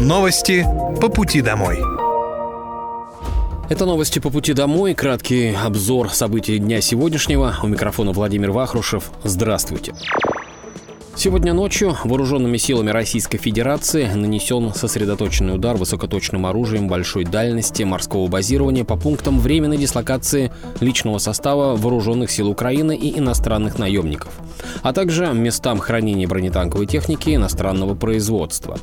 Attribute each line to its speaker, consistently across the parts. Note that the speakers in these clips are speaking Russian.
Speaker 1: Новости по пути домой.
Speaker 2: Это новости по пути домой. Краткий обзор событий дня сегодняшнего. У микрофона Владимир Вахрушев. Здравствуйте. Сегодня ночью вооруженными силами Российской Федерации нанесен сосредоточенный удар высокоточным оружием большой дальности морского базирования по пунктам временной дислокации личного состава вооруженных сил Украины и иностранных наемников, а также местам хранения бронетанковой техники иностранного производства.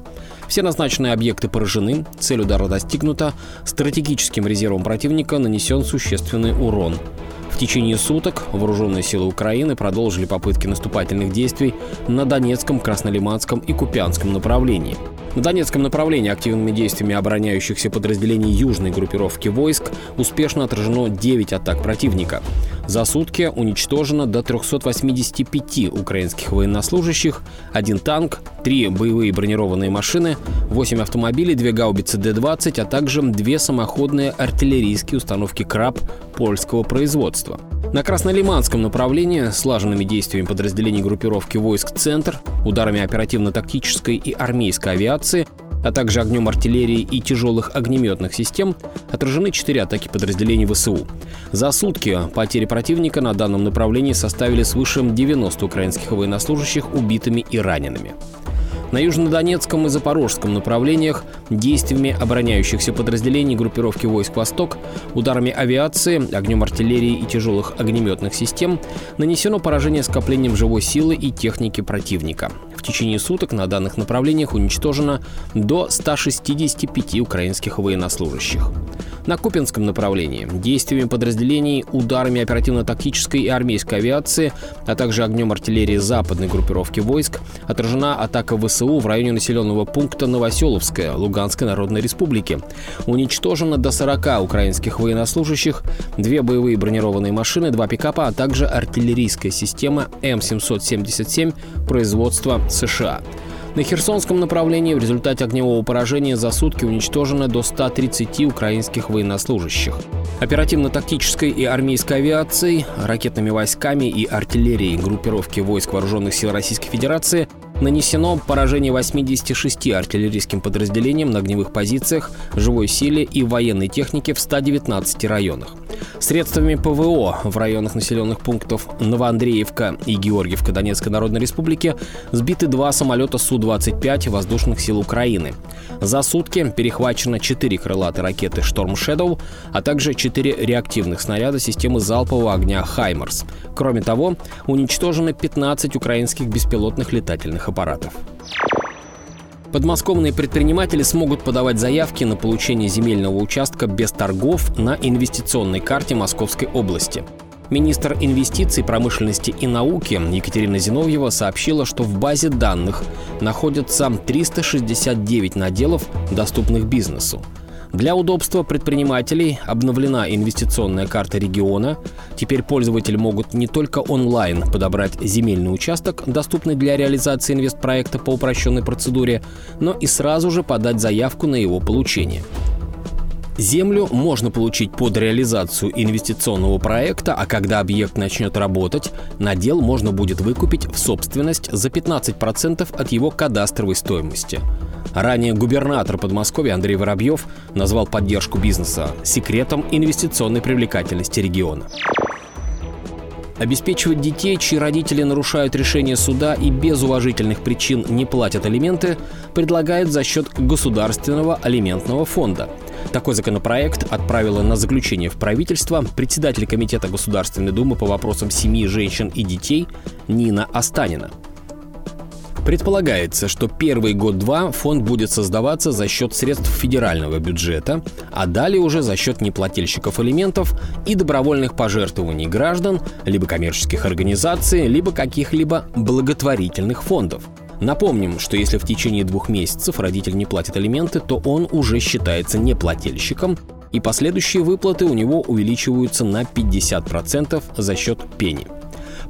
Speaker 2: Все назначенные объекты поражены, цель удара достигнута, стратегическим резервом противника нанесен существенный урон – в течение суток вооруженные силы Украины продолжили попытки наступательных действий на Донецком, Краснолиманском и Купянском направлении. На Донецком направлении активными действиями обороняющихся подразделений южной группировки войск успешно отражено 9 атак противника. За сутки уничтожено до 385 украинских военнослужащих, один танк, три боевые бронированные машины, 8 автомобилей, две гаубицы Д-20, а также две самоходные артиллерийские установки «Краб» польского производства. На Краснолиманском направлении слаженными действиями подразделений группировки войск «Центр», ударами оперативно-тактической и армейской авиации а также огнем артиллерии и тяжелых огнеметных систем, отражены четыре атаки подразделений ВСУ. За сутки потери противника на данном направлении составили свыше 90 украинских военнослужащих убитыми и ранеными. На южнодонецком и запорожском направлениях действиями обороняющихся подразделений группировки войск «Восток», ударами авиации, огнем артиллерии и тяжелых огнеметных систем нанесено поражение скоплением живой силы и техники противника. Течение суток на данных направлениях уничтожено до 165 украинских военнослужащих. На Купинском направлении действиями подразделений, ударами оперативно-тактической и армейской авиации, а также огнем артиллерии западной группировки войск отражена атака ВСУ в районе населенного пункта Новоселовская Луганской Народной Республики. Уничтожено до 40 украинских военнослужащих, две боевые бронированные машины, два пикапа, а также артиллерийская система М777 производства США. На Херсонском направлении в результате огневого поражения за сутки уничтожено до 130 украинских военнослужащих. Оперативно-тактической и армейской авиацией, ракетными войсками и артиллерией группировки войск Вооруженных сил Российской Федерации Нанесено поражение 86 артиллерийским подразделениям на огневых позициях, живой силе и военной технике в 119 районах. Средствами ПВО в районах населенных пунктов Новоандреевка и Георгиевка Донецкой Народной Республики сбиты два самолета Су-25 воздушных сил Украины. За сутки перехвачено 4 крылатые ракеты «Шторм Shadow, а также 4 реактивных снаряда системы залпового огня «Хаймерс». Кроме того, уничтожены 15 украинских беспилотных летательных аппаратов. Подмосковные предприниматели смогут подавать заявки на получение земельного участка без торгов на инвестиционной карте Московской области. Министр инвестиций, промышленности и науки Екатерина Зиновьева сообщила, что в базе данных находятся 369 наделов, доступных бизнесу. Для удобства предпринимателей обновлена инвестиционная карта региона. Теперь пользователи могут не только онлайн подобрать земельный участок, доступный для реализации инвестпроекта по упрощенной процедуре, но и сразу же подать заявку на его получение. Землю можно получить под реализацию инвестиционного проекта, а когда объект начнет работать, надел можно будет выкупить в собственность за 15% от его кадастровой стоимости. Ранее губернатор Подмосковья Андрей Воробьев назвал поддержку бизнеса секретом инвестиционной привлекательности региона. Обеспечивать детей, чьи родители нарушают решение суда и без уважительных причин не платят алименты, предлагает за счет Государственного алиментного фонда. Такой законопроект отправила на заключение в правительство председатель Комитета Государственной Думы по вопросам семьи, женщин и детей Нина Останина. Предполагается, что первый год-два фонд будет создаваться за счет средств федерального бюджета, а далее уже за счет неплательщиков элементов и добровольных пожертвований граждан, либо коммерческих организаций, либо каких-либо благотворительных фондов. Напомним, что если в течение двух месяцев родитель не платит алименты, то он уже считается неплательщиком, и последующие выплаты у него увеличиваются на 50% за счет пени.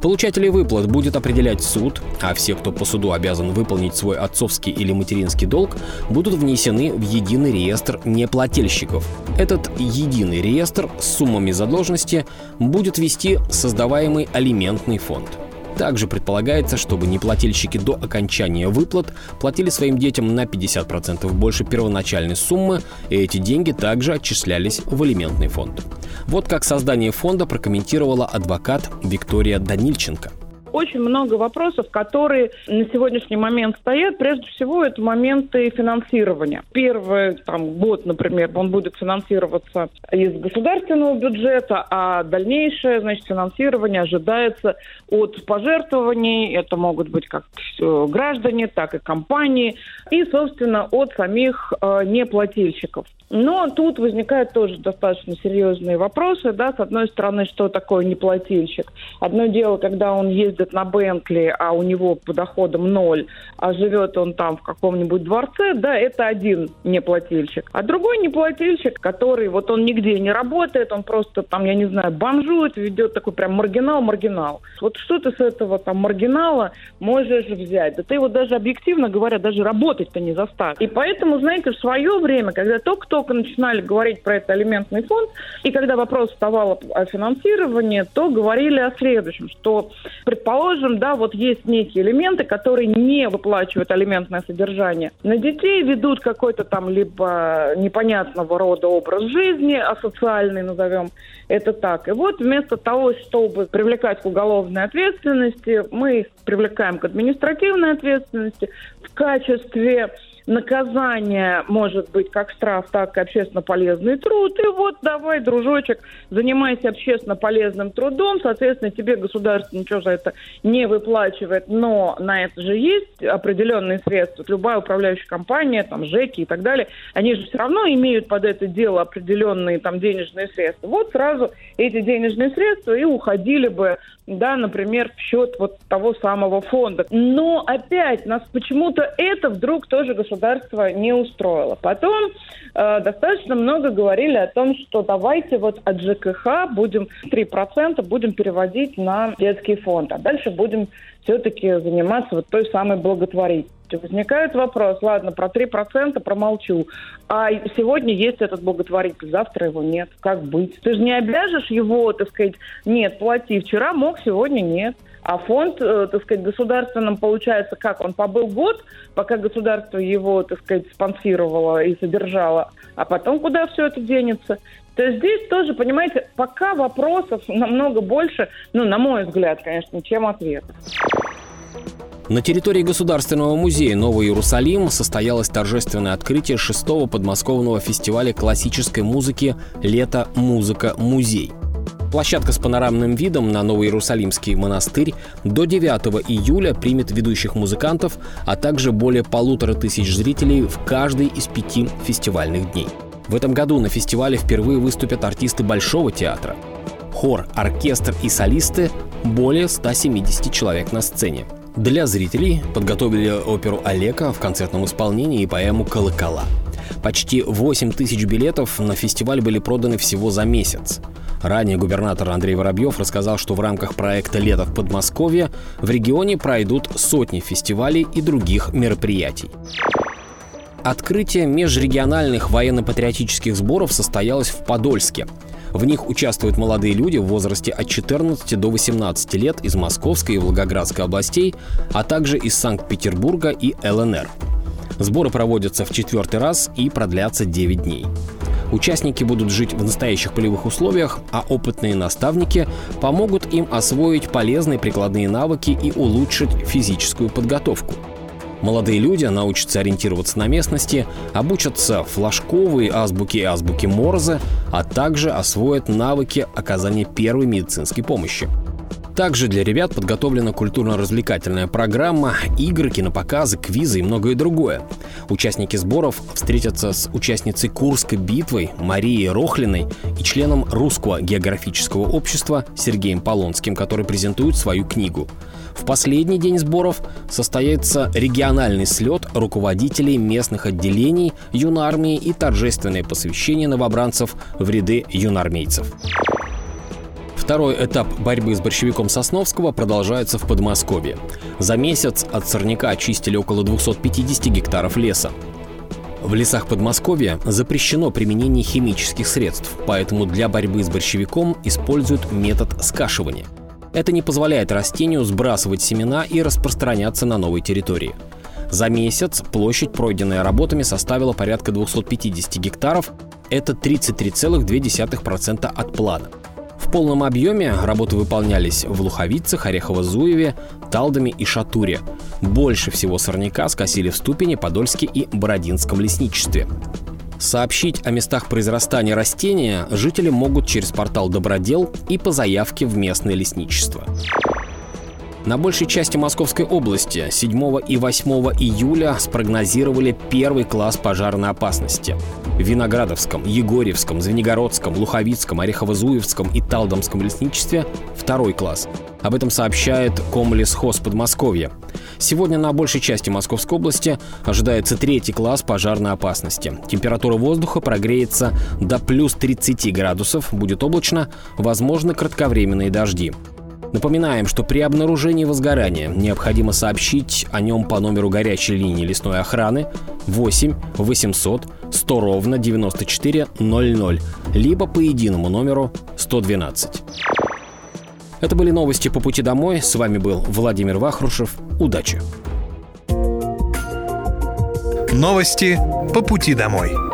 Speaker 2: Получателей выплат будет определять суд, а все, кто по суду обязан выполнить свой отцовский или материнский долг, будут внесены в единый реестр неплательщиков. Этот единый реестр с суммами задолженности будет вести создаваемый алиментный фонд. Также предполагается, чтобы неплательщики до окончания выплат платили своим детям на 50% больше первоначальной суммы, и эти деньги также отчислялись в алиментный фонд. Вот как создание фонда прокомментировала адвокат Виктория Данильченко –
Speaker 3: очень много вопросов, которые на сегодняшний момент стоят. Прежде всего, это моменты финансирования. Первый там, год, например, он будет финансироваться из государственного бюджета, а дальнейшее значит, финансирование ожидается от пожертвований. Это могут быть как граждане, так и компании. И, собственно, от самих э, неплательщиков. Но тут возникают тоже достаточно серьезные вопросы. Да? С одной стороны, что такое неплательщик? Одно дело, когда он ездит на Бентли, а у него по доходам ноль, а живет он там в каком-нибудь дворце, да, это один неплательщик. А другой неплательщик, который вот он нигде не работает, он просто там, я не знаю, бомжует, ведет такой прям маргинал-маргинал. Вот что ты с этого там маргинала можешь взять? Да ты его даже объективно говоря, даже работать-то не заставишь. И поэтому, знаете, в свое время, когда только только начинали говорить про это алиментный фонд, и когда вопрос вставал о финансировании, то говорили о следующем, что, предположим, да, вот есть некие элементы, которые не выплачивают алиментное содержание на детей, ведут какой-то там либо непонятного рода образ жизни, асоциальный, назовем это так. И вот вместо того, чтобы привлекать к уголовной ответственности, мы их привлекаем к административной ответственности в качестве наказание может быть как штраф, так и общественно полезный труд. И вот давай, дружочек, занимайся общественно полезным трудом. Соответственно, тебе государство ничего за это не выплачивает, но на это же есть определенные средства. Любая управляющая компания, там, ЖЭКи и так далее, они же все равно имеют под это дело определенные там денежные средства. Вот сразу эти денежные средства и уходили бы, да, например, в счет вот того самого фонда. Но опять нас почему-то это вдруг тоже государство государство не устроило. Потом э, достаточно много говорили о том, что давайте вот от ЖКХ будем 3% будем переводить на детский фонд, а дальше будем все-таки заниматься вот той самой благотворительностью. Возникает вопрос, ладно, про 3% промолчу. А сегодня есть этот благотворитель, завтра его нет. Как быть? Ты же не обяжешь его, так сказать, нет, плати. Вчера мог, сегодня нет. А фонд, э, так сказать, государственным получается как? Он побыл год, пока государство его, так сказать, спонсировало и содержало, а потом куда все это денется? То есть здесь тоже, понимаете, пока вопросов намного больше, ну, на мой взгляд, конечно, чем ответов.
Speaker 2: На территории Государственного музея Новый Иерусалим состоялось торжественное открытие шестого подмосковного фестиваля классической музыки «Лето. Музыка. Музей». Площадка с панорамным видом на Новоиерусалимский монастырь до 9 июля примет ведущих музыкантов, а также более полутора тысяч зрителей в каждый из пяти фестивальных дней. В этом году на фестивале впервые выступят артисты Большого театра. Хор, оркестр и солисты – более 170 человек на сцене. Для зрителей подготовили оперу Олега в концертном исполнении и поэму «Колокола». Почти 8 тысяч билетов на фестиваль были проданы всего за месяц. Ранее губернатор Андрей Воробьев рассказал, что в рамках проекта «Лето в Подмосковье» в регионе пройдут сотни фестивалей и других мероприятий. Открытие межрегиональных военно-патриотических сборов состоялось в Подольске. В них участвуют молодые люди в возрасте от 14 до 18 лет из Московской и Волгоградской областей, а также из Санкт-Петербурга и ЛНР. Сборы проводятся в четвертый раз и продлятся 9 дней. Участники будут жить в настоящих полевых условиях, а опытные наставники помогут им освоить полезные прикладные навыки и улучшить физическую подготовку. Молодые люди научатся ориентироваться на местности, обучатся флажковой азбуке и азбуке Морзе, а также освоят навыки оказания первой медицинской помощи. Также для ребят подготовлена культурно-развлекательная программа, игры, кинопоказы, квизы и многое другое. Участники сборов встретятся с участницей Курской битвы Марией Рохлиной и членом Русского географического общества Сергеем Полонским, который презентует свою книгу. В последний день сборов состоится региональный слет руководителей местных отделений юнармии и торжественное посвящение новобранцев в ряды юнармейцев. Второй этап борьбы с борщевиком Сосновского продолжается в Подмосковье. За месяц от сорняка очистили около 250 гектаров леса. В лесах Подмосковья запрещено применение химических средств, поэтому для борьбы с борщевиком используют метод скашивания. Это не позволяет растению сбрасывать семена и распространяться на новой территории. За месяц площадь, пройденная работами, составила порядка 250 гектаров. Это 33,2% от плана. В полном объеме работы выполнялись в Луховицах, Орехово-Зуеве, Талдоме и Шатуре. Больше всего сорняка скосили в Ступине, Подольске и Бородинском лесничестве. Сообщить о местах произрастания растения жители могут через портал «Добродел» и по заявке в местное лесничество. На большей части Московской области 7 и 8 июля спрогнозировали первый класс пожарной опасности. В Виноградовском, Егорьевском, Звенигородском, Луховицком, Орехово-Зуевском и Талдомском лесничестве второй класс. Об этом сообщает Комлесхоз Подмосковья. Сегодня на большей части Московской области ожидается третий класс пожарной опасности. Температура воздуха прогреется до плюс 30 градусов, будет облачно, возможны кратковременные дожди. Напоминаем, что при обнаружении возгорания необходимо сообщить о нем по номеру горячей линии лесной охраны 8 800 100 ровно 94 00, либо по единому номеру 112. Это были новости по пути домой. С вами был Владимир Вахрушев. Удачи!
Speaker 1: Новости по пути домой.